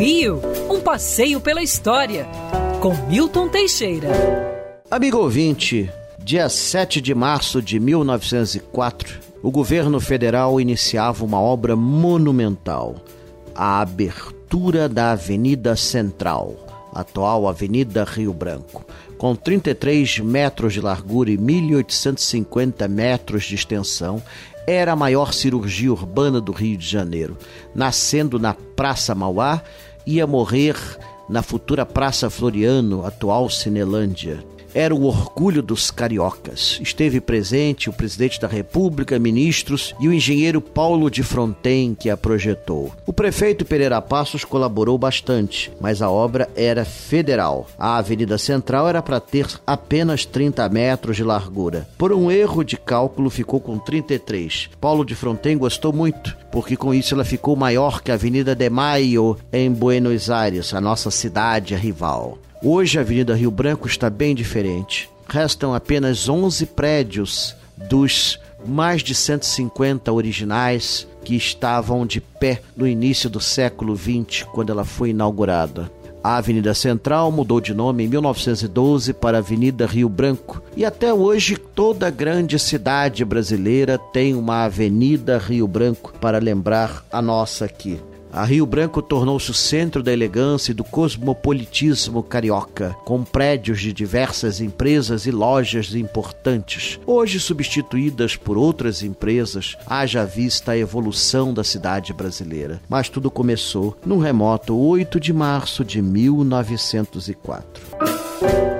Rio, um passeio pela história, com Milton Teixeira. Amigo ouvinte, dia 7 de março de 1904, o governo federal iniciava uma obra monumental, a abertura da Avenida Central, atual Avenida Rio Branco, com 33 metros de largura e 1.850 metros de extensão, era a maior cirurgia urbana do Rio de Janeiro. Nascendo na Praça Mauá, ia morrer na futura Praça Floriano, atual Cinelândia era o orgulho dos cariocas. Esteve presente o presidente da República, ministros e o engenheiro Paulo de Fronten, que a projetou. O prefeito Pereira Passos colaborou bastante, mas a obra era federal. A Avenida Central era para ter apenas 30 metros de largura. Por um erro de cálculo, ficou com 33. Paulo de Fronten gostou muito, porque com isso ela ficou maior que a Avenida de Maio em Buenos Aires, a nossa cidade rival. Hoje a Avenida Rio Branco está bem diferente. Restam apenas 11 prédios dos mais de 150 originais que estavam de pé no início do século XX, quando ela foi inaugurada. A Avenida Central mudou de nome em 1912 para Avenida Rio Branco e até hoje toda grande cidade brasileira tem uma Avenida Rio Branco para lembrar a nossa aqui. A Rio Branco tornou-se o centro da elegância e do cosmopolitismo carioca, com prédios de diversas empresas e lojas importantes, hoje substituídas por outras empresas, haja vista a evolução da cidade brasileira. Mas tudo começou num remoto 8 de março de 1904.